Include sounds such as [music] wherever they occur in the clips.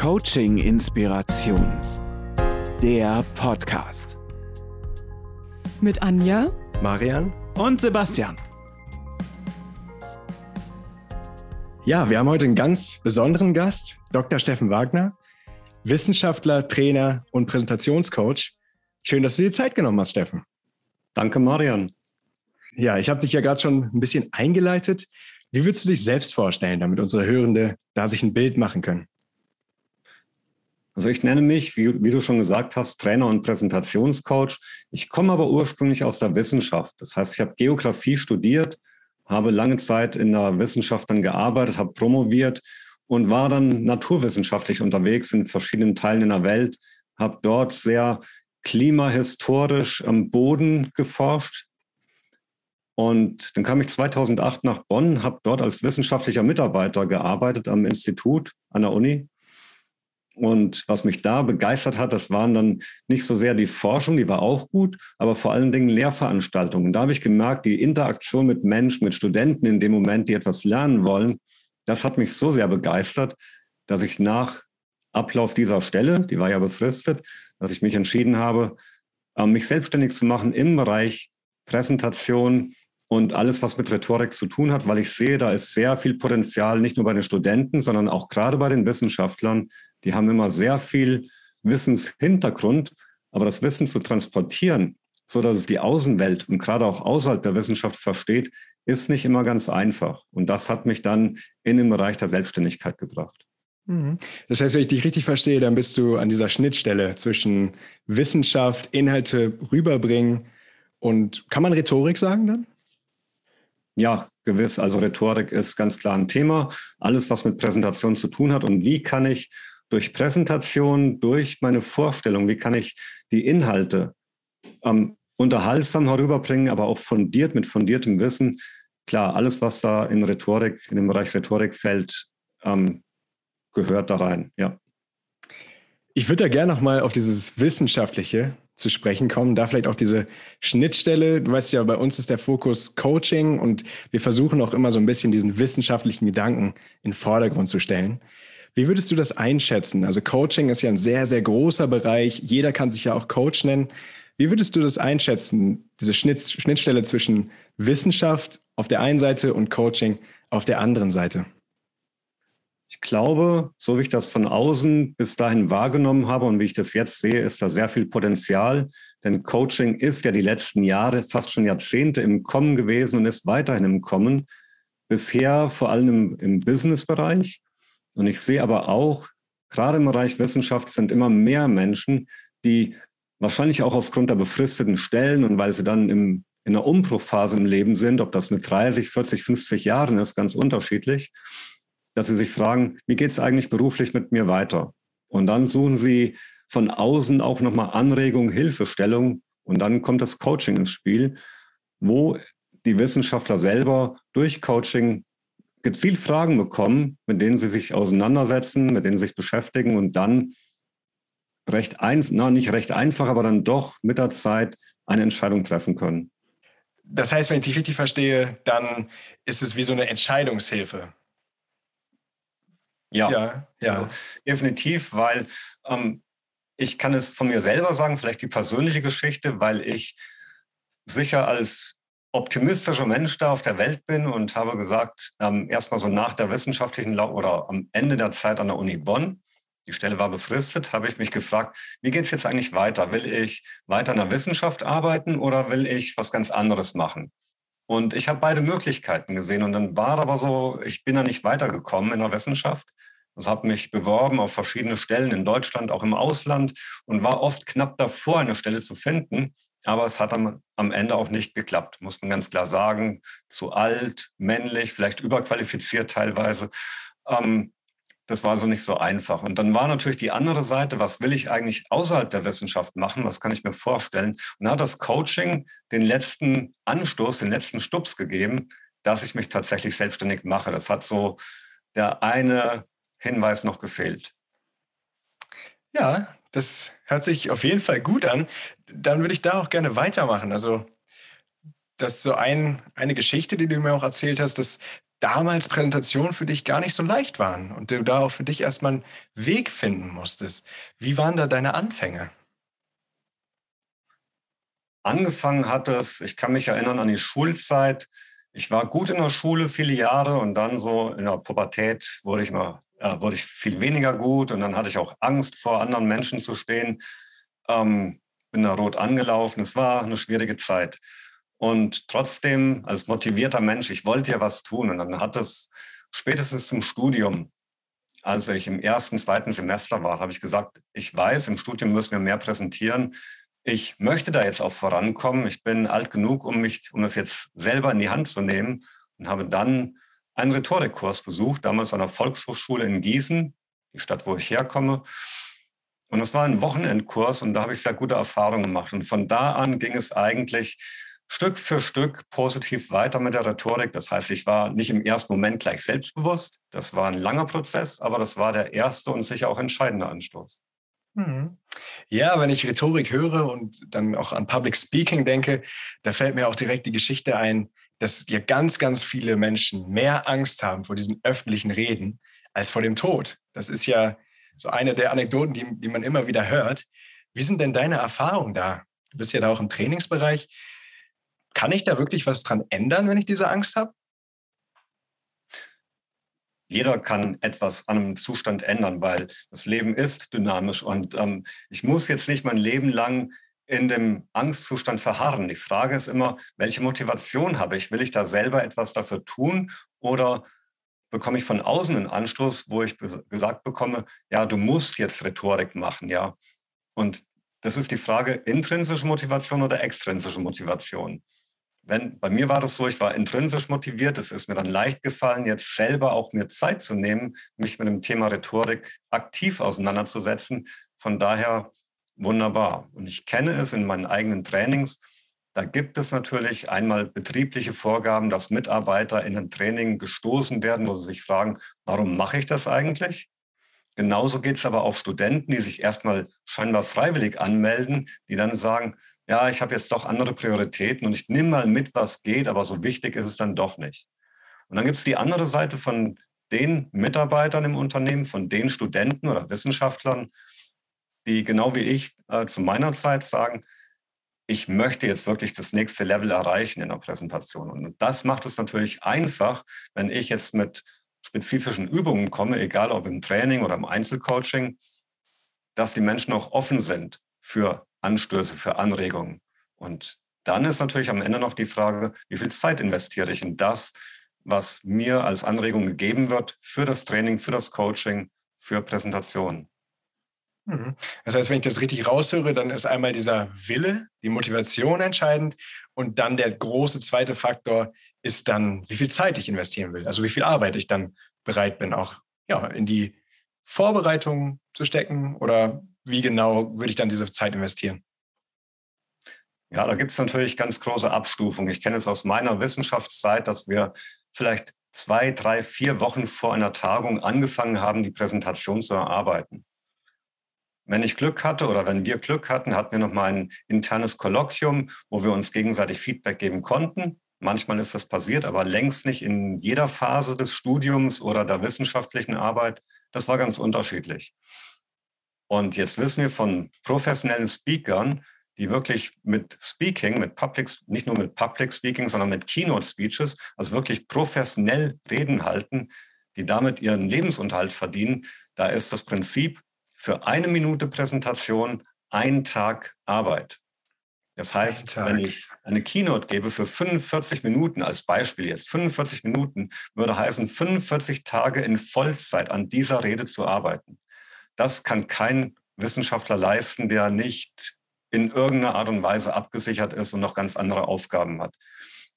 Coaching Inspiration. Der Podcast. Mit Anja, Marian. Und Sebastian. Ja, wir haben heute einen ganz besonderen Gast, Dr. Steffen Wagner, Wissenschaftler, Trainer und Präsentationscoach. Schön, dass du dir Zeit genommen hast, Steffen. Danke, Marian. Ja, ich habe dich ja gerade schon ein bisschen eingeleitet. Wie würdest du dich selbst vorstellen, damit unsere Hörende da sich ein Bild machen können? Also ich nenne mich, wie, wie, du schon gesagt hast, Trainer und Präsentationscoach. Ich komme aber ursprünglich aus der Wissenschaft. Das heißt, ich habe Geografie studiert, habe lange Zeit in der Wissenschaft dann gearbeitet, habe promoviert und war dann naturwissenschaftlich unterwegs in verschiedenen Teilen in der Welt, habe dort sehr klimahistorisch am Boden geforscht. Und dann kam ich 2008 nach Bonn, habe dort als wissenschaftlicher Mitarbeiter gearbeitet am Institut an der Uni und was mich da begeistert hat, das waren dann nicht so sehr die Forschung, die war auch gut, aber vor allen Dingen Lehrveranstaltungen. Da habe ich gemerkt, die Interaktion mit Menschen, mit Studenten in dem Moment, die etwas lernen wollen, das hat mich so sehr begeistert, dass ich nach Ablauf dieser Stelle, die war ja befristet, dass ich mich entschieden habe, ähm, mich selbstständig zu machen im Bereich Präsentation und alles, was mit Rhetorik zu tun hat, weil ich sehe, da ist sehr viel Potenzial, nicht nur bei den Studenten, sondern auch gerade bei den Wissenschaftlern, die haben immer sehr viel Wissenshintergrund, aber das Wissen zu transportieren, so dass es die Außenwelt und gerade auch außerhalb der Wissenschaft versteht, ist nicht immer ganz einfach. Und das hat mich dann in den Bereich der Selbstständigkeit gebracht. Mhm. Das heißt, wenn ich dich richtig verstehe, dann bist du an dieser Schnittstelle zwischen Wissenschaft, Inhalte rüberbringen und kann man Rhetorik sagen dann? Ja, gewiss. Also Rhetorik ist ganz klar ein Thema. Alles, was mit Präsentation zu tun hat und wie kann ich durch Präsentation, durch meine Vorstellung, wie kann ich die Inhalte ähm, unterhaltsam herüberbringen, aber auch fundiert mit fundiertem Wissen. Klar, alles, was da in Rhetorik, in dem Bereich Rhetorik fällt, ähm, gehört da rein, ja. Ich würde da gerne nochmal auf dieses Wissenschaftliche zu sprechen kommen, da vielleicht auch diese Schnittstelle. Du weißt ja, bei uns ist der Fokus Coaching und wir versuchen auch immer so ein bisschen diesen wissenschaftlichen Gedanken in den Vordergrund zu stellen. Wie würdest du das einschätzen? Also Coaching ist ja ein sehr, sehr großer Bereich. Jeder kann sich ja auch Coach nennen. Wie würdest du das einschätzen, diese Schnittstelle zwischen Wissenschaft auf der einen Seite und Coaching auf der anderen Seite? Ich glaube, so wie ich das von außen bis dahin wahrgenommen habe und wie ich das jetzt sehe, ist da sehr viel Potenzial. Denn Coaching ist ja die letzten Jahre, fast schon Jahrzehnte im Kommen gewesen und ist weiterhin im Kommen. Bisher vor allem im, im Business-Bereich. Und ich sehe aber auch, gerade im Bereich Wissenschaft sind immer mehr Menschen, die wahrscheinlich auch aufgrund der befristeten Stellen und weil sie dann im, in einer Umbruchphase im Leben sind, ob das mit 30, 40, 50 Jahren ist, ganz unterschiedlich, dass sie sich fragen, wie geht es eigentlich beruflich mit mir weiter? Und dann suchen sie von außen auch nochmal Anregung, Hilfestellung und dann kommt das Coaching ins Spiel, wo die Wissenschaftler selber durch Coaching gezielt Fragen bekommen, mit denen sie sich auseinandersetzen, mit denen sie sich beschäftigen und dann recht einfach, na, nicht recht einfach, aber dann doch mit der Zeit eine Entscheidung treffen können. Das heißt, wenn ich dich richtig verstehe, dann ist es wie so eine Entscheidungshilfe. Ja, ja, ja. Also definitiv, weil ähm, ich kann es von mir selber sagen, vielleicht die persönliche Geschichte, weil ich sicher als optimistischer Mensch da auf der Welt bin und habe gesagt, ähm, erstmal so nach der wissenschaftlichen Lau oder am Ende der Zeit an der Uni Bonn, die Stelle war befristet, habe ich mich gefragt, wie geht es jetzt eigentlich weiter? Will ich weiter in der Wissenschaft arbeiten oder will ich was ganz anderes machen? Und ich habe beide Möglichkeiten gesehen und dann war aber so, ich bin da nicht weitergekommen in der Wissenschaft. Also habe mich beworben auf verschiedene Stellen in Deutschland, auch im Ausland und war oft knapp davor, eine Stelle zu finden. Aber es hat am, am Ende auch nicht geklappt, muss man ganz klar sagen. Zu alt, männlich, vielleicht überqualifiziert teilweise. Ähm, das war also nicht so einfach. Und dann war natürlich die andere Seite, was will ich eigentlich außerhalb der Wissenschaft machen? Was kann ich mir vorstellen? Und da hat das Coaching den letzten Anstoß, den letzten Stups gegeben, dass ich mich tatsächlich selbstständig mache. Das hat so der eine Hinweis noch gefehlt. Ja, das hört sich auf jeden Fall gut an. Dann würde ich da auch gerne weitermachen. Also, das ist so ein, eine Geschichte, die du mir auch erzählt hast, dass damals Präsentationen für dich gar nicht so leicht waren und du da auch für dich erstmal einen Weg finden musstest. Wie waren da deine Anfänge? Angefangen hat es, ich kann mich erinnern an die Schulzeit. Ich war gut in der Schule viele Jahre und dann so in der Pubertät wurde ich mal, ja, wurde ich viel weniger gut und dann hatte ich auch Angst vor anderen Menschen zu stehen. Ähm, bin da rot angelaufen. Es war eine schwierige Zeit. Und trotzdem, als motivierter Mensch, ich wollte ja was tun. Und dann hat es spätestens zum Studium, als ich im ersten, zweiten Semester war, habe ich gesagt, ich weiß, im Studium müssen wir mehr präsentieren. Ich möchte da jetzt auch vorankommen. Ich bin alt genug, um mich, um das jetzt selber in die Hand zu nehmen und habe dann einen Rhetorikkurs besucht, damals an der Volkshochschule in Gießen, die Stadt, wo ich herkomme. Und es war ein Wochenendkurs und da habe ich sehr gute Erfahrungen gemacht. Und von da an ging es eigentlich Stück für Stück positiv weiter mit der Rhetorik. Das heißt, ich war nicht im ersten Moment gleich selbstbewusst. Das war ein langer Prozess, aber das war der erste und sicher auch entscheidende Anstoß. Mhm. Ja, wenn ich Rhetorik höre und dann auch an Public Speaking denke, da fällt mir auch direkt die Geschichte ein, dass ja ganz, ganz viele Menschen mehr Angst haben vor diesen öffentlichen Reden als vor dem Tod. Das ist ja so eine der Anekdoten, die, die man immer wieder hört. Wie sind denn deine Erfahrungen da? Du bist ja da auch im Trainingsbereich. Kann ich da wirklich was dran ändern, wenn ich diese Angst habe? Jeder kann etwas an einem Zustand ändern, weil das Leben ist dynamisch und ähm, ich muss jetzt nicht mein Leben lang in dem Angstzustand verharren. Die Frage ist immer, welche Motivation habe ich? Will ich da selber etwas dafür tun oder bekomme ich von außen einen Anstoß, wo ich gesagt bekomme, ja, du musst jetzt Rhetorik machen, ja. Und das ist die Frage, intrinsische Motivation oder extrinsische Motivation. Wenn, bei mir war das so, ich war intrinsisch motiviert. Es ist mir dann leicht gefallen, jetzt selber auch mir Zeit zu nehmen, mich mit dem Thema Rhetorik aktiv auseinanderzusetzen. Von daher wunderbar. Und ich kenne es in meinen eigenen Trainings, da gibt es natürlich einmal betriebliche Vorgaben, dass Mitarbeiter in ein Training gestoßen werden, wo sie sich fragen, warum mache ich das eigentlich? Genauso geht es aber auch Studenten, die sich erstmal scheinbar freiwillig anmelden, die dann sagen, ja, ich habe jetzt doch andere Prioritäten und ich nehme mal mit, was geht, aber so wichtig ist es dann doch nicht. Und dann gibt es die andere Seite von den Mitarbeitern im Unternehmen, von den Studenten oder Wissenschaftlern, die genau wie ich äh, zu meiner Zeit sagen, ich möchte jetzt wirklich das nächste Level erreichen in der Präsentation. Und das macht es natürlich einfach, wenn ich jetzt mit spezifischen Übungen komme, egal ob im Training oder im Einzelcoaching, dass die Menschen auch offen sind für Anstöße, für Anregungen. Und dann ist natürlich am Ende noch die Frage, wie viel Zeit investiere ich in das, was mir als Anregung gegeben wird für das Training, für das Coaching, für Präsentationen. Mhm. Das heißt, wenn ich das richtig raushöre, dann ist einmal dieser Wille, die Motivation entscheidend und dann der große zweite Faktor ist dann, wie viel Zeit ich investieren will, also wie viel Arbeit ich dann bereit bin, auch ja, in die Vorbereitung zu stecken oder wie genau würde ich dann diese Zeit investieren? Ja, da gibt es natürlich ganz große Abstufungen. Ich kenne es aus meiner Wissenschaftszeit, dass wir vielleicht zwei, drei, vier Wochen vor einer Tagung angefangen haben, die Präsentation zu erarbeiten. Wenn ich Glück hatte oder wenn wir Glück hatten, hatten wir noch mal ein internes Kolloquium, wo wir uns gegenseitig Feedback geben konnten. Manchmal ist das passiert, aber längst nicht in jeder Phase des Studiums oder der wissenschaftlichen Arbeit. Das war ganz unterschiedlich. Und jetzt wissen wir von professionellen Speakern, die wirklich mit Speaking, mit Public, nicht nur mit Public Speaking, sondern mit Keynote Speeches, also wirklich professionell Reden halten, die damit ihren Lebensunterhalt verdienen. Da ist das Prinzip, für eine Minute Präsentation ein Tag Arbeit. Das heißt, wenn ich eine Keynote gebe für 45 Minuten als Beispiel jetzt, 45 Minuten würde heißen, 45 Tage in Vollzeit an dieser Rede zu arbeiten. Das kann kein Wissenschaftler leisten, der nicht in irgendeiner Art und Weise abgesichert ist und noch ganz andere Aufgaben hat.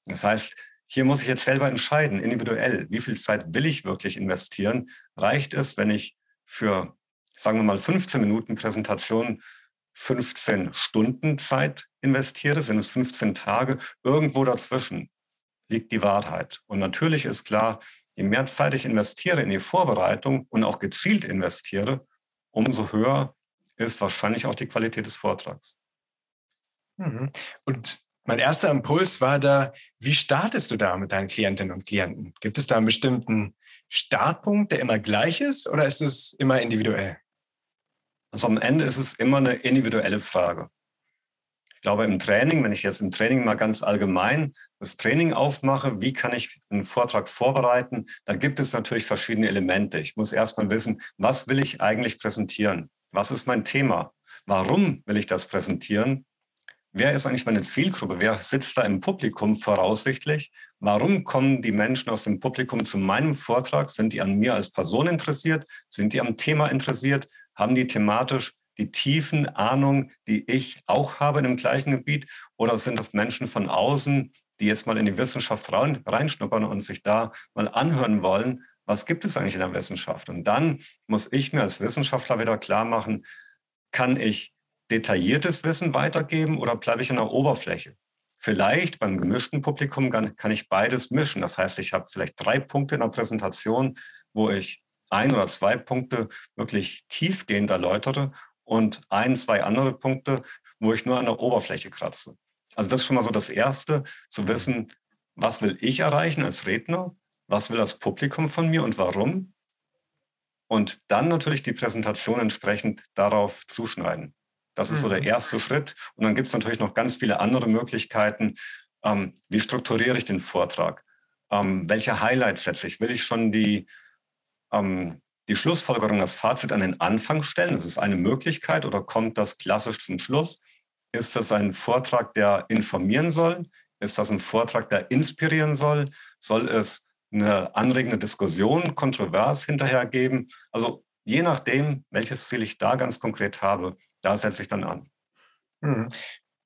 Das heißt, hier muss ich jetzt selber entscheiden, individuell, wie viel Zeit will ich wirklich investieren? Reicht es, wenn ich für sagen wir mal 15 Minuten Präsentation 15 Stunden Zeit investiere, sind es 15 Tage. Irgendwo dazwischen liegt die Wahrheit. Und natürlich ist klar, je mehr Zeit ich investiere in die Vorbereitung und auch gezielt investiere, umso höher ist wahrscheinlich auch die Qualität des Vortrags. Mhm. Und mein erster Impuls war da, wie startest du da mit deinen Klientinnen und Klienten? Gibt es da einen bestimmten Startpunkt, der immer gleich ist oder ist es immer individuell? Also am Ende ist es immer eine individuelle Frage. Ich glaube, im Training, wenn ich jetzt im Training mal ganz allgemein das Training aufmache, wie kann ich einen Vortrag vorbereiten, da gibt es natürlich verschiedene Elemente. Ich muss erstmal wissen, was will ich eigentlich präsentieren? Was ist mein Thema? Warum will ich das präsentieren? Wer ist eigentlich meine Zielgruppe? Wer sitzt da im Publikum voraussichtlich? Warum kommen die Menschen aus dem Publikum zu meinem Vortrag? Sind die an mir als Person interessiert? Sind die am Thema interessiert? Haben die thematisch die tiefen Ahnung, die ich auch habe in dem gleichen Gebiet? Oder sind das Menschen von außen, die jetzt mal in die Wissenschaft rein, reinschnuppern und sich da mal anhören wollen, was gibt es eigentlich in der Wissenschaft? Und dann muss ich mir als Wissenschaftler wieder klar machen, kann ich detailliertes Wissen weitergeben oder bleibe ich an der Oberfläche? Vielleicht beim gemischten Publikum kann, kann ich beides mischen. Das heißt, ich habe vielleicht drei Punkte in der Präsentation, wo ich ein oder zwei Punkte wirklich tiefgehend erläutere und ein, zwei andere Punkte, wo ich nur an der Oberfläche kratze. Also das ist schon mal so das Erste, zu wissen, was will ich erreichen als Redner, was will das Publikum von mir und warum. Und dann natürlich die Präsentation entsprechend darauf zuschneiden. Das ist so der mhm. erste Schritt. Und dann gibt es natürlich noch ganz viele andere Möglichkeiten. Ähm, wie strukturiere ich den Vortrag? Ähm, welche Highlights setze ich? Will ich schon die, ähm, die Schlussfolgerung, das Fazit an den Anfang stellen? Das ist eine Möglichkeit. Oder kommt das klassisch zum Schluss? Ist das ein Vortrag, der informieren soll? Ist das ein Vortrag, der inspirieren soll? Soll es eine anregende Diskussion, kontrovers hinterher geben? Also je nachdem, welches Ziel ich da ganz konkret habe, da setze ich dann an. Hm.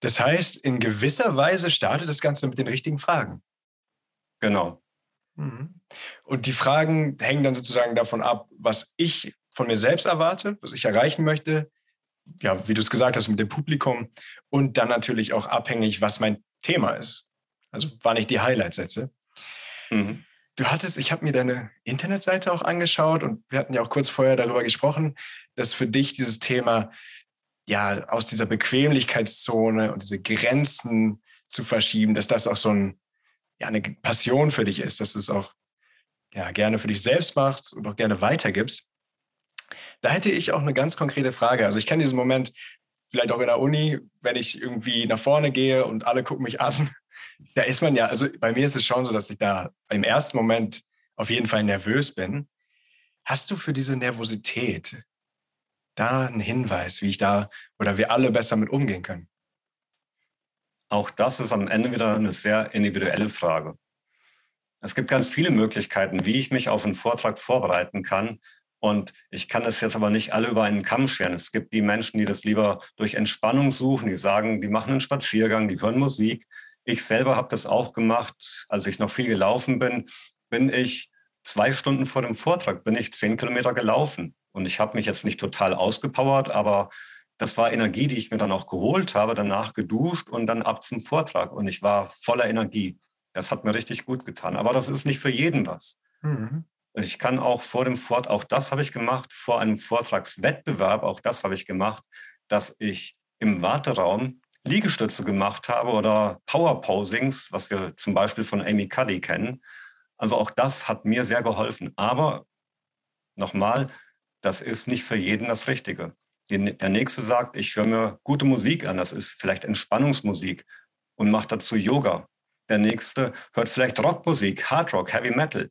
Das heißt, in gewisser Weise startet das Ganze mit den richtigen Fragen. Genau. Mhm. Und die Fragen hängen dann sozusagen davon ab, was ich von mir selbst erwarte, was ich erreichen möchte. Ja, wie du es gesagt hast, mit dem Publikum. Und dann natürlich auch abhängig, was mein Thema ist. Also wann ich die Highlights setze. Mhm. Du hattest, ich habe mir deine Internetseite auch angeschaut und wir hatten ja auch kurz vorher darüber gesprochen, dass für dich dieses Thema ja, aus dieser Bequemlichkeitszone und diese Grenzen zu verschieben, dass das auch so ein, ja, eine Passion für dich ist, dass du es auch ja, gerne für dich selbst machst und auch gerne weitergibst. Da hätte ich auch eine ganz konkrete Frage. Also ich kenne diesen Moment vielleicht auch in der Uni, wenn ich irgendwie nach vorne gehe und alle gucken mich an. [laughs] Da ist man ja, also bei mir ist es schon so, dass ich da im ersten Moment auf jeden Fall nervös bin. Hast du für diese Nervosität da ein Hinweis, wie ich da oder wir alle besser mit umgehen können? Auch das ist am Ende wieder eine sehr individuelle Frage. Es gibt ganz viele Möglichkeiten, wie ich mich auf einen Vortrag vorbereiten kann. Und ich kann es jetzt aber nicht alle über einen Kamm scheren. Es gibt die Menschen, die das lieber durch Entspannung suchen, die sagen, die machen einen Spaziergang, die hören Musik. Ich selber habe das auch gemacht. Als ich noch viel gelaufen bin, bin ich zwei Stunden vor dem Vortrag, bin ich zehn Kilometer gelaufen. Und ich habe mich jetzt nicht total ausgepowert, aber das war Energie, die ich mir dann auch geholt habe, danach geduscht und dann ab zum Vortrag. Und ich war voller Energie. Das hat mir richtig gut getan. Aber das ist nicht für jeden was. Mhm. Also ich kann auch vor dem Vortrag, auch das habe ich gemacht, vor einem Vortragswettbewerb, auch das habe ich gemacht, dass ich im Warteraum Liegestütze gemacht habe oder Power-Posings, was wir zum Beispiel von Amy Cuddy kennen. Also auch das hat mir sehr geholfen. Aber nochmal, das ist nicht für jeden das Richtige. Der nächste sagt, ich höre mir gute Musik an, das ist vielleicht Entspannungsmusik und macht dazu Yoga. Der nächste hört vielleicht Rockmusik, Hardrock, Heavy Metal.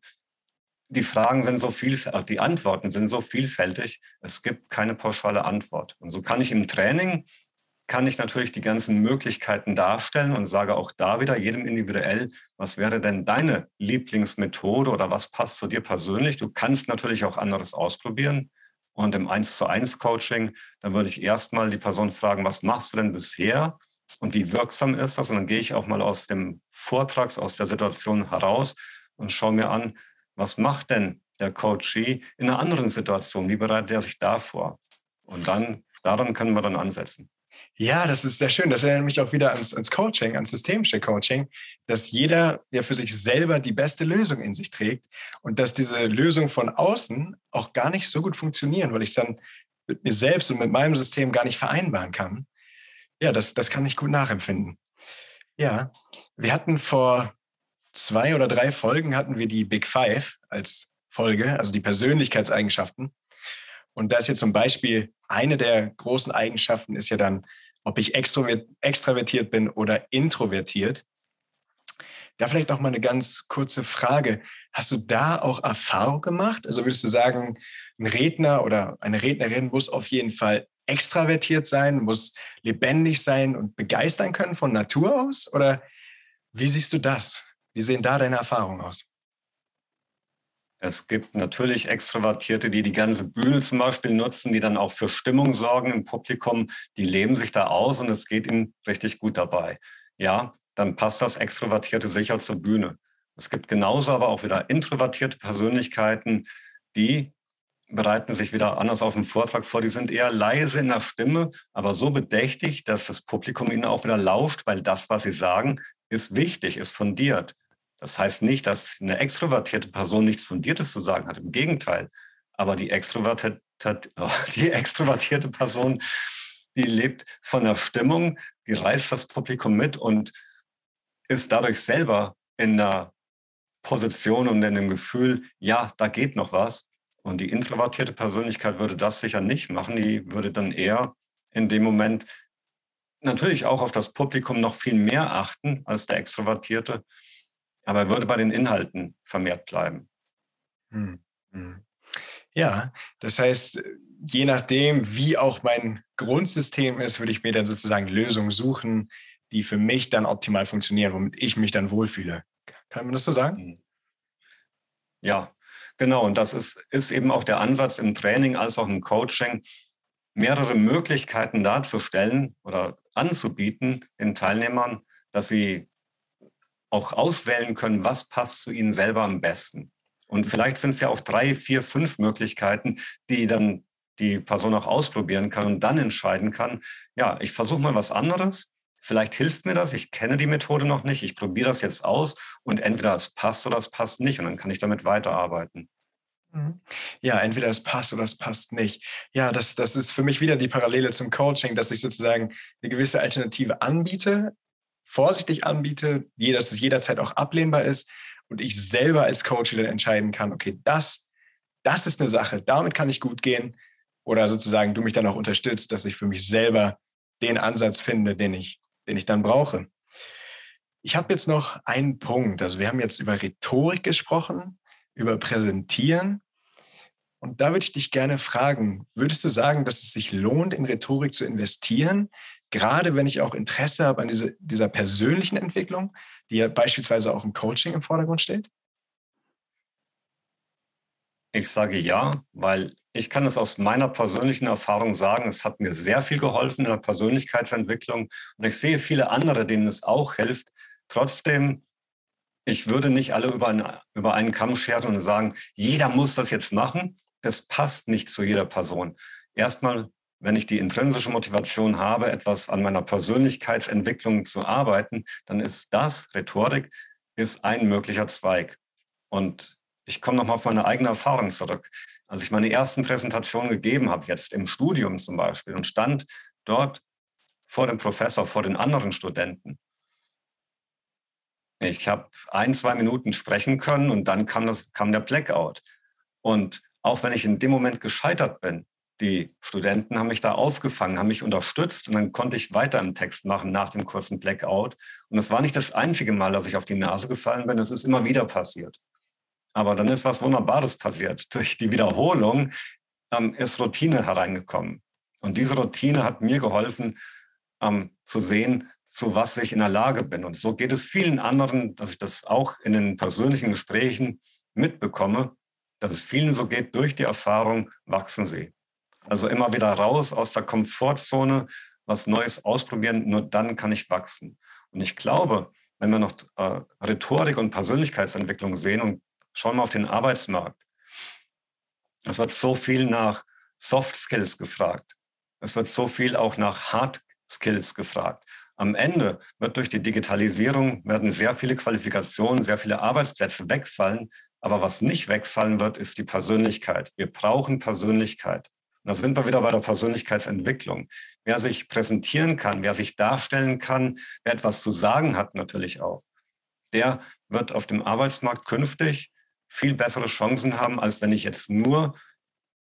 Die Fragen sind so vielfältig, die Antworten sind so vielfältig, es gibt keine pauschale Antwort. Und so kann ich im Training, kann ich natürlich die ganzen Möglichkeiten darstellen und sage auch da wieder jedem individuell, was wäre denn deine Lieblingsmethode oder was passt zu dir persönlich? Du kannst natürlich auch anderes ausprobieren. Und im 1 zu 1 Coaching, dann würde ich erstmal die Person fragen, was machst du denn bisher und wie wirksam ist das? Und dann gehe ich auch mal aus dem Vortrags, aus der Situation heraus und schaue mir an, was macht denn der Coachee in einer anderen Situation? Wie bereitet er sich da vor? Und dann, daran können wir dann ansetzen. Ja, das ist sehr schön. Das erinnert mich auch wieder ans, ans Coaching, ans systemische Coaching, dass jeder ja für sich selber die beste Lösung in sich trägt und dass diese Lösung von außen auch gar nicht so gut funktionieren, weil ich es dann mit mir selbst und mit meinem System gar nicht vereinbaren kann. Ja, das, das kann ich gut nachempfinden. Ja, wir hatten vor zwei oder drei Folgen hatten wir die Big Five als Folge, also die Persönlichkeitseigenschaften. Und da ist jetzt zum Beispiel eine der großen Eigenschaften ist ja dann, ob ich extravertiert bin oder introvertiert. Da vielleicht noch mal eine ganz kurze Frage. Hast du da auch Erfahrung gemacht? Also würdest du sagen, ein Redner oder eine Rednerin muss auf jeden Fall extravertiert sein, muss lebendig sein und begeistern können von Natur aus? Oder wie siehst du das? Wie sehen da deine Erfahrungen aus? Es gibt natürlich Extrovertierte, die die ganze Bühne zum Beispiel nutzen, die dann auch für Stimmung sorgen im Publikum. Die leben sich da aus und es geht ihnen richtig gut dabei. Ja, dann passt das Extrovertierte sicher zur Bühne. Es gibt genauso aber auch wieder introvertierte Persönlichkeiten, die bereiten sich wieder anders auf den Vortrag vor. Die sind eher leise in der Stimme, aber so bedächtig, dass das Publikum ihnen auch wieder lauscht, weil das, was sie sagen, ist wichtig, ist fundiert. Das heißt nicht, dass eine extrovertierte Person nichts Fundiertes zu sagen hat. Im Gegenteil. Aber die extrovertierte, [laughs] die extrovertierte Person, die lebt von der Stimmung, die reißt das Publikum mit und ist dadurch selber in der Position und in dem Gefühl, ja, da geht noch was. Und die introvertierte Persönlichkeit würde das sicher nicht machen. Die würde dann eher in dem Moment natürlich auch auf das Publikum noch viel mehr achten als der Extrovertierte, aber er würde bei den Inhalten vermehrt bleiben. Hm, hm. Ja, das heißt, je nachdem, wie auch mein Grundsystem ist, würde ich mir dann sozusagen Lösungen suchen, die für mich dann optimal funktionieren, womit ich mich dann wohlfühle. Kann man das so sagen? Hm. Ja, genau. Und das ist, ist eben auch der Ansatz im Training als auch im Coaching, mehrere Möglichkeiten darzustellen oder anzubieten den Teilnehmern, dass sie auch auswählen können, was passt zu ihnen selber am besten. Und vielleicht sind es ja auch drei, vier, fünf Möglichkeiten, die dann die Person auch ausprobieren kann und dann entscheiden kann, ja, ich versuche mal was anderes, vielleicht hilft mir das, ich kenne die Methode noch nicht, ich probiere das jetzt aus und entweder es passt oder es passt nicht und dann kann ich damit weiterarbeiten. Mhm. Ja, entweder es passt oder es passt nicht. Ja, das, das ist für mich wieder die Parallele zum Coaching, dass ich sozusagen eine gewisse Alternative anbiete, vorsichtig anbiete, dass es jederzeit auch ablehnbar ist und ich selber als Coach wieder entscheiden kann, okay, das, das ist eine Sache, damit kann ich gut gehen oder sozusagen du mich dann auch unterstützt, dass ich für mich selber den Ansatz finde, den ich, den ich dann brauche. Ich habe jetzt noch einen Punkt. Also wir haben jetzt über Rhetorik gesprochen, über Präsentieren. Und da würde ich dich gerne fragen, würdest du sagen, dass es sich lohnt, in Rhetorik zu investieren? gerade wenn ich auch Interesse habe an diese, dieser persönlichen Entwicklung, die ja beispielsweise auch im Coaching im Vordergrund steht? Ich sage ja, weil ich kann es aus meiner persönlichen Erfahrung sagen, es hat mir sehr viel geholfen in der Persönlichkeitsentwicklung und ich sehe viele andere, denen es auch hilft. Trotzdem, ich würde nicht alle über einen, über einen Kamm scheren und sagen, jeder muss das jetzt machen. Das passt nicht zu jeder Person. Erstmal wenn ich die intrinsische Motivation habe, etwas an meiner Persönlichkeitsentwicklung zu arbeiten, dann ist das, Rhetorik, ist ein möglicher Zweig. Und ich komme nochmal auf meine eigene Erfahrung zurück. Als ich meine ersten Präsentationen gegeben habe, jetzt im Studium zum Beispiel, und stand dort vor dem Professor, vor den anderen Studenten. Ich habe ein, zwei Minuten sprechen können und dann kam, das, kam der Blackout. Und auch wenn ich in dem Moment gescheitert bin, die Studenten haben mich da aufgefangen, haben mich unterstützt und dann konnte ich weiter im Text machen nach dem kurzen Blackout. Und es war nicht das einzige Mal, dass ich auf die Nase gefallen bin, es ist immer wieder passiert. Aber dann ist was Wunderbares passiert. Durch die Wiederholung ähm, ist Routine hereingekommen. Und diese Routine hat mir geholfen, ähm, zu sehen, zu was ich in der Lage bin. Und so geht es vielen anderen, dass ich das auch in den persönlichen Gesprächen mitbekomme, dass es vielen so geht, durch die Erfahrung wachsen sie. Also immer wieder raus aus der Komfortzone, was Neues ausprobieren, nur dann kann ich wachsen. Und ich glaube, wenn wir noch äh, Rhetorik und Persönlichkeitsentwicklung sehen und schauen wir auf den Arbeitsmarkt, es wird so viel nach Soft Skills gefragt. Es wird so viel auch nach Hard Skills gefragt. Am Ende wird durch die Digitalisierung werden sehr viele Qualifikationen, sehr viele Arbeitsplätze wegfallen. Aber was nicht wegfallen wird, ist die Persönlichkeit. Wir brauchen Persönlichkeit. da sind wir wieder bei der Persönlichkeitsentwicklung. Wer sich präsentieren kann, wer sich darstellen kann, wer etwas zu sagen hat natürlich auch, der wird auf dem Arbeitsmarkt künftig viel bessere Chancen haben, als wenn ich jetzt nur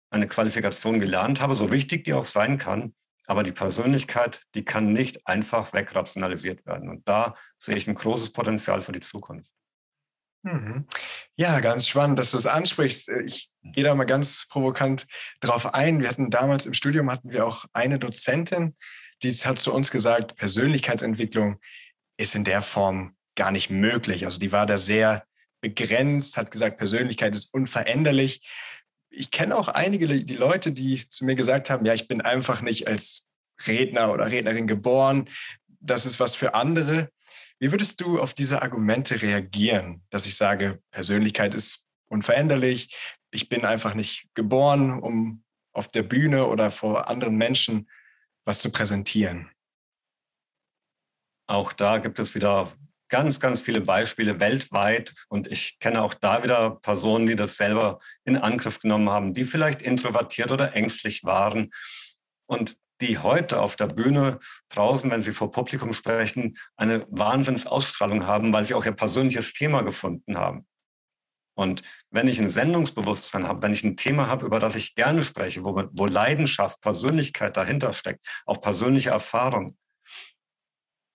eine Qualifikation gelernt habe, so wichtig die auch sein kann. Aber die Persönlichkeit, die kann nicht einfach wegrationalisiert werden. Und da sehe ich ein großes Potenzial für die Zukunft. Mhm. Ja, ganz spannend, dass du es ansprichst. Ich gehe da mal ganz provokant drauf ein. Wir hatten damals im Studium hatten wir auch eine Dozentin, die hat zu uns gesagt, Persönlichkeitsentwicklung ist in der Form gar nicht möglich. Also die war da sehr begrenzt, hat gesagt, Persönlichkeit ist unveränderlich. Ich kenne auch einige die Leute, die zu mir gesagt haben, ja, ich bin einfach nicht als Redner oder Rednerin geboren. Das ist was für andere. Wie würdest du auf diese Argumente reagieren, dass ich sage, Persönlichkeit ist unveränderlich, ich bin einfach nicht geboren, um auf der Bühne oder vor anderen Menschen was zu präsentieren? Auch da gibt es wieder ganz, ganz viele Beispiele weltweit. Und ich kenne auch da wieder Personen, die das selber in Angriff genommen haben, die vielleicht introvertiert oder ängstlich waren. Und die heute auf der Bühne draußen, wenn sie vor Publikum sprechen, eine Wahnsinnsausstrahlung haben, weil sie auch ihr persönliches Thema gefunden haben. Und wenn ich ein Sendungsbewusstsein habe, wenn ich ein Thema habe, über das ich gerne spreche, wo, wo Leidenschaft, Persönlichkeit dahinter steckt, auch persönliche Erfahrung,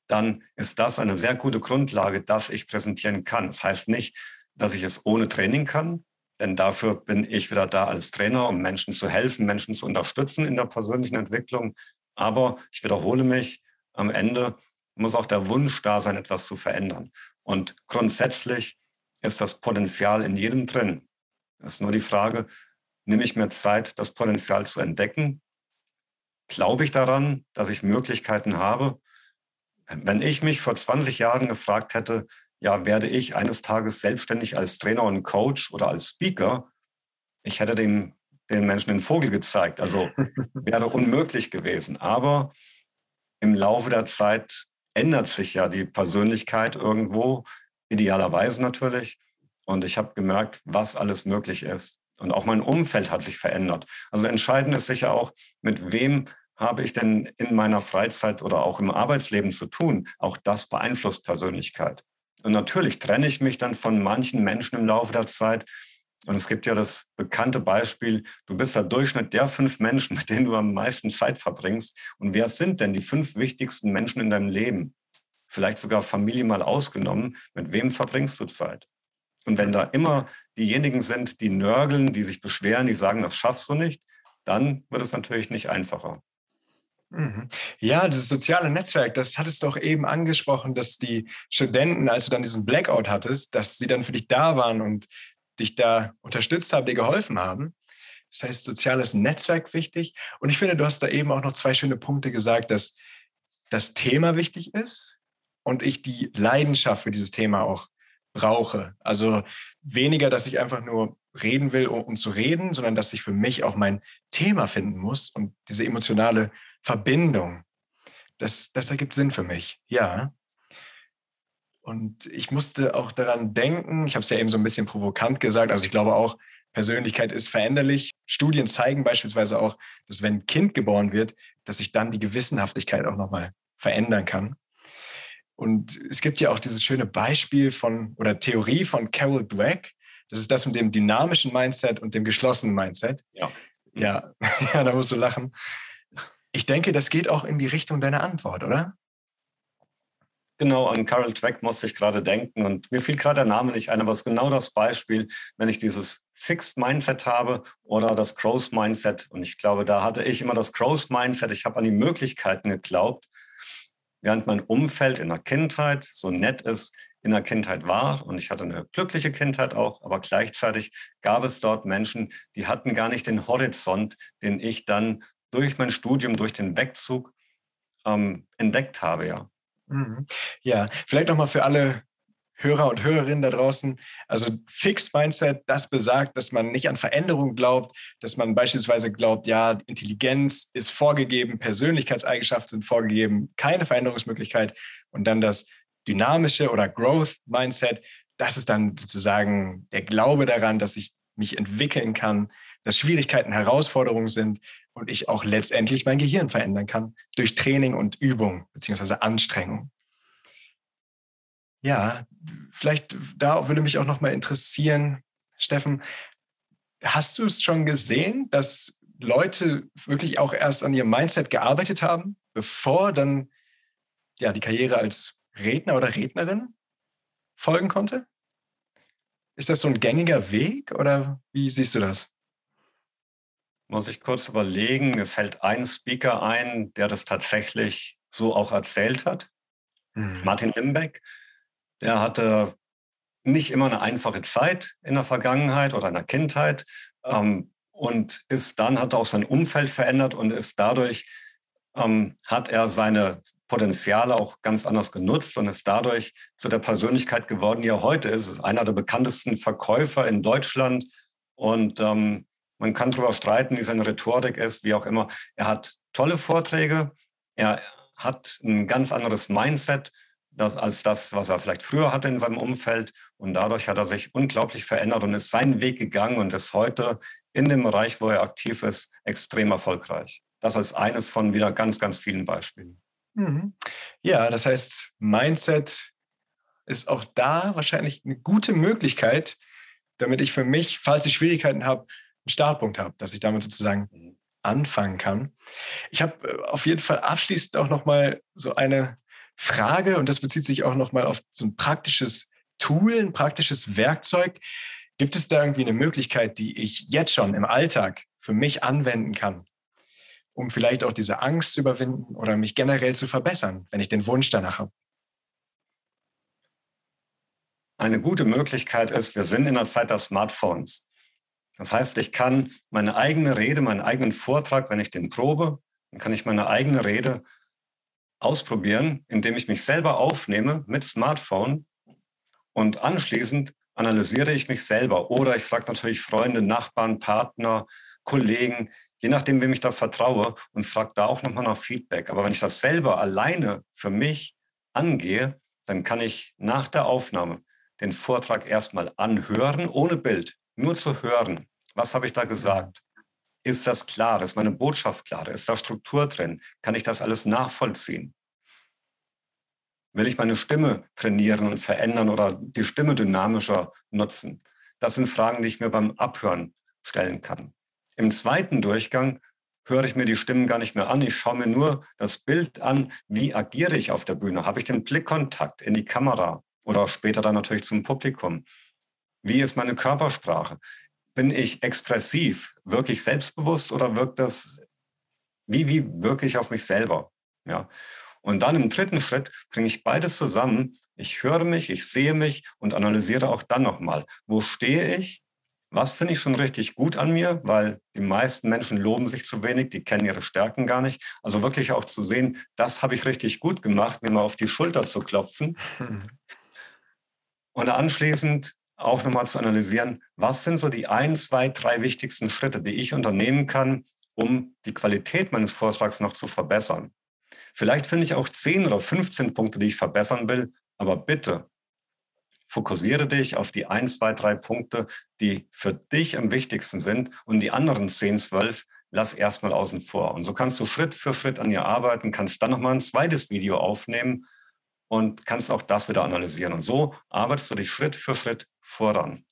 dann ist das eine sehr gute Grundlage, dass ich präsentieren kann. Das heißt nicht, dass ich es ohne Training kann, denn dafür bin ich wieder da als Trainer, um Menschen zu helfen, Menschen zu unterstützen in der persönlichen Entwicklung. Aber ich wiederhole mich, am Ende muss auch der Wunsch da sein, etwas zu verändern. Und grundsätzlich ist das Potenzial in jedem drin. Es ist nur die Frage, nehme ich mir Zeit, das Potenzial zu entdecken? Glaube ich daran, dass ich Möglichkeiten habe? Wenn ich mich vor 20 Jahren gefragt hätte, ja, werde ich eines Tages selbstständig als Trainer und Coach oder als Speaker, ich hätte den, den Menschen den Vogel gezeigt. Also [laughs] wäre unmöglich gewesen. Aber im Laufe der Zeit ändert sich ja die Persönlichkeit irgendwo, idealerweise natürlich. Und ich habe gemerkt, was alles möglich ist. Und auch mein Umfeld hat sich verändert. Also entscheidend ist sicher auch, mit wem habe ich denn in meiner Freizeit oder auch im Arbeitsleben zu tun. Auch das beeinflusst Persönlichkeit. Und natürlich trenne ich mich dann von manchen Menschen im Laufe der Zeit. Und es gibt ja das bekannte Beispiel, du bist der Durchschnitt der fünf Menschen, [laughs] mit denen du am meisten Zeit verbringst. Und wer sind denn die fünf wichtigsten Menschen in deinem Leben? Vielleicht sogar Familie mal ausgenommen. Mit wem verbringst du Zeit? Und wenn da immer diejenigen sind, die nörgeln, die sich beschweren, die sagen, das schaffst du nicht, dann wird es natürlich nicht einfacher. Mhm. Ja, das soziale Netzwerk, das hattest du auch eben angesprochen, dass die Studenten, als du dann diesen Blackout hattest, dass sie dann für dich da waren und dich da unterstützt haben, dir geholfen haben. Das heißt, soziales Netzwerk wichtig. Und ich finde, du hast da eben auch noch zwei schöne Punkte gesagt, dass das Thema wichtig ist und ich die Leidenschaft für dieses Thema auch brauche. Also weniger, dass ich einfach nur reden will, um, um zu reden, sondern dass ich für mich auch mein Thema finden muss und diese emotionale Verbindung. Das, das ergibt Sinn für mich, ja. Und ich musste auch daran denken, ich habe es ja eben so ein bisschen provokant gesagt, also ich glaube auch, Persönlichkeit ist veränderlich. Studien zeigen beispielsweise auch, dass wenn ein Kind geboren wird, dass sich dann die Gewissenhaftigkeit auch nochmal verändern kann. Und es gibt ja auch dieses schöne Beispiel von oder Theorie von Carol Dweck. Das ist das mit dem dynamischen Mindset und dem geschlossenen Mindset. Ja. Ja, [laughs] ja da musst du lachen. Ich denke, das geht auch in die Richtung deiner Antwort, oder? Genau, an Carol Dweck musste ich gerade denken und mir fiel gerade der Name nicht ein, aber es ist genau das Beispiel, wenn ich dieses Fixed Mindset habe oder das Growth Mindset. Und ich glaube, da hatte ich immer das Growth Mindset. Ich habe an die Möglichkeiten geglaubt, während mein Umfeld in der Kindheit so nett ist, in der Kindheit war. Und ich hatte eine glückliche Kindheit auch, aber gleichzeitig gab es dort Menschen, die hatten gar nicht den Horizont, den ich dann durch mein Studium, durch den Wegzug ähm, entdeckt habe, ja. Mhm. Ja, vielleicht nochmal für alle Hörer und Hörerinnen da draußen. Also Fixed Mindset, das besagt, dass man nicht an Veränderung glaubt, dass man beispielsweise glaubt, ja, Intelligenz ist vorgegeben, Persönlichkeitseigenschaften sind vorgegeben, keine Veränderungsmöglichkeit. Und dann das dynamische oder Growth Mindset, das ist dann sozusagen der Glaube daran, dass ich mich entwickeln kann, dass Schwierigkeiten Herausforderungen sind und ich auch letztendlich mein Gehirn verändern kann durch Training und Übung beziehungsweise Anstrengung. Ja, vielleicht da würde mich auch noch mal interessieren, Steffen, hast du es schon gesehen, dass Leute wirklich auch erst an ihrem Mindset gearbeitet haben, bevor dann ja die Karriere als Redner oder Rednerin folgen konnte? Ist das so ein gängiger Weg oder wie siehst du das? Muss ich kurz überlegen. Mir fällt ein Speaker ein, der das tatsächlich so auch erzählt hat. Mhm. Martin Limbeck. Der hatte nicht immer eine einfache Zeit in der Vergangenheit oder in der Kindheit ähm, und ist dann, hat auch sein Umfeld verändert und ist dadurch, ähm, hat er seine Potenziale auch ganz anders genutzt und ist dadurch zu der Persönlichkeit geworden, die er heute ist. Ist einer der bekanntesten Verkäufer in Deutschland und ähm, man kann darüber streiten, wie seine Rhetorik ist, wie auch immer. Er hat tolle Vorträge, er hat ein ganz anderes Mindset das, als das, was er vielleicht früher hatte in seinem Umfeld. Und dadurch hat er sich unglaublich verändert und ist seinen Weg gegangen und ist heute in dem Bereich, wo er aktiv ist, extrem erfolgreich. Das ist eines von wieder ganz, ganz vielen Beispielen. Mhm. Ja, das heißt, Mindset ist auch da wahrscheinlich eine gute Möglichkeit, damit ich für mich, falls ich Schwierigkeiten habe, Startpunkt habe, dass ich damit sozusagen mhm. anfangen kann. Ich habe äh, auf jeden Fall abschließend auch noch mal so eine Frage und das bezieht sich auch noch mal auf so ein praktisches Tool, ein praktisches Werkzeug. Gibt es da irgendwie eine Möglichkeit, die ich jetzt schon im Alltag für mich anwenden kann, um vielleicht auch diese Angst zu überwinden oder mich generell zu verbessern, wenn ich den Wunsch danach habe? Eine gute Möglichkeit ist, wir sind in der Zeit der Smartphones. Das heißt, ich kann meine eigene Rede, meinen eigenen Vortrag, wenn ich den probe, dann kann ich meine eigene Rede ausprobieren, indem ich mich selber aufnehme mit Smartphone und anschließend analysiere ich mich selber. Oder ich frage natürlich Freunde, Nachbarn, Partner, Kollegen, je nachdem, wem ich da vertraue und frage da auch nochmal nach Feedback. Aber wenn ich das selber alleine für mich angehe, dann kann ich nach der Aufnahme den Vortrag erstmal anhören, ohne Bild, nur zu hören. Was habe ich da gesagt? Ist das klar? Ist meine Botschaft klar? Ist da Struktur drin? Kann ich das alles nachvollziehen? Will ich meine Stimme trainieren und verändern oder die Stimme dynamischer nutzen? Das sind Fragen, die ich mir beim Abhören stellen kann. Im zweiten Durchgang höre ich mir die Stimmen gar nicht mehr an. Ich schaue mir nur das Bild an. Wie agiere ich auf der Bühne? Habe ich den Blickkontakt in die Kamera oder später dann natürlich zum Publikum? Wie ist meine Körpersprache? bin ich expressiv, wirklich selbstbewusst oder wirkt das, wie, wie wirke ich auf mich selber? Ja. Und dann im dritten Schritt bringe ich beides zusammen. Ich höre mich, ich sehe mich und analysiere auch dann nochmal, wo stehe ich? Was finde ich schon richtig gut an mir? Weil die meisten Menschen loben sich zu wenig, die kennen ihre Stärken gar nicht. Also wirklich auch zu sehen, das habe ich richtig gut gemacht, mir mal auf die Schulter zu klopfen. [laughs] Und anschließend auch nochmal zu analysieren, was sind so die ein, zwei, drei wichtigsten Schritte, die ich unternehmen kann, um die Qualität meines Vortrags noch zu verbessern. Vielleicht finde ich auch 10 oder 15 Punkte, die ich verbessern will, aber bitte fokussiere dich auf die 1, 2, 3 Punkte, die für dich am wichtigsten sind und die anderen 10, 12 lass erstmal außen vor. Und so kannst du Schritt für Schritt an ihr arbeiten, kannst dann nochmal ein zweites Video aufnehmen und kannst auch das wieder analysieren. Und so arbeitest du dich Schritt für Schritt voran.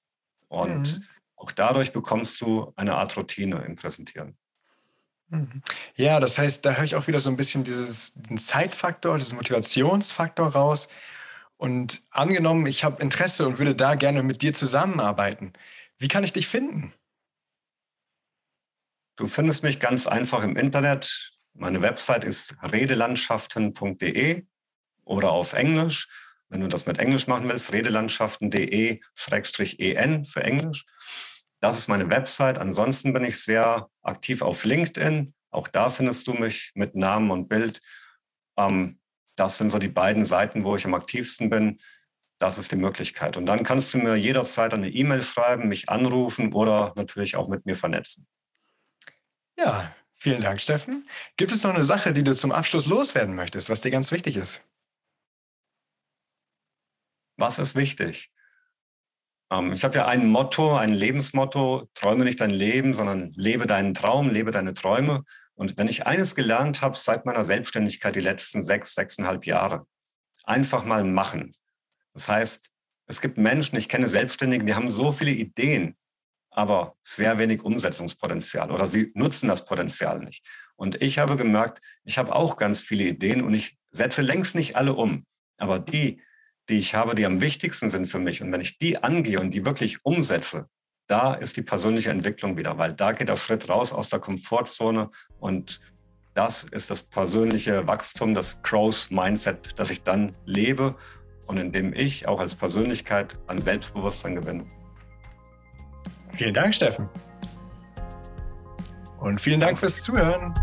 Und mhm. auch dadurch bekommst du eine Art Routine im Präsentieren. Mhm. Ja, das heißt, da höre ich auch wieder so ein bisschen dieses, den Zeitfaktor, diesen Motivationsfaktor raus. Und angenommen, ich habe Interesse und würde da gerne mit dir zusammenarbeiten. Wie kann ich dich finden? Du findest mich ganz einfach im Internet. Meine Website ist redelandschaften.de oder auf Englisch. Wenn du das mit Englisch machen willst, redelandschaften.de-en für Englisch. Das ist meine Website. Ansonsten bin ich sehr aktiv auf LinkedIn. Auch da findest du mich mit Namen und Bild. Ähm, das sind so die beiden Seiten, wo ich am aktivsten bin. Das ist die Möglichkeit. Und dann kannst du mir jederzeit eine E-Mail schreiben, mich anrufen oder natürlich auch mit mir vernetzen. Ja, vielen Dank, Steffen. Gibt es noch eine Sache, die du zum Abschluss loswerden möchtest, was dir ganz wichtig ist? Was ist wichtig? Ähm, ich habe ja ein Motto, ein Lebensmotto, träume nicht dein Leben, sondern lebe deinen Traum, lebe deine Träume. Und wenn ich eines gelernt habe seit meiner Selbstständigkeit die letzten sechs, sechseinhalb Jahre, einfach mal machen. Das heißt, es gibt Menschen, ich kenne Selbstständige, die haben so viele Ideen, aber sehr wenig Umsetzungspotenzial oder sie nutzen das Potenzial nicht. Und ich habe gemerkt, ich habe auch ganz viele Ideen und ich setze längst nicht alle um. Aber die, die ich habe, die am wichtigsten sind für mich. Und wenn ich die angehe und die wirklich umsetze, da ist die persönliche Entwicklung wieder, weil da geht der Schritt raus aus der Komfortzone und das ist das persönliche Wachstum, das Crows Mindset, das ich dann lebe und in dem ich auch als Persönlichkeit an Selbstbewusstsein gewinne. Vielen Dank, Steffen. Und vielen Dank fürs Zuhören.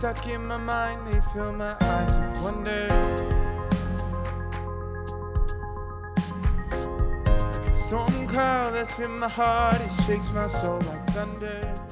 Stuck in my mind, they fill my eyes with wonder. Like a storm cloud that's in my heart, it shakes my soul like thunder.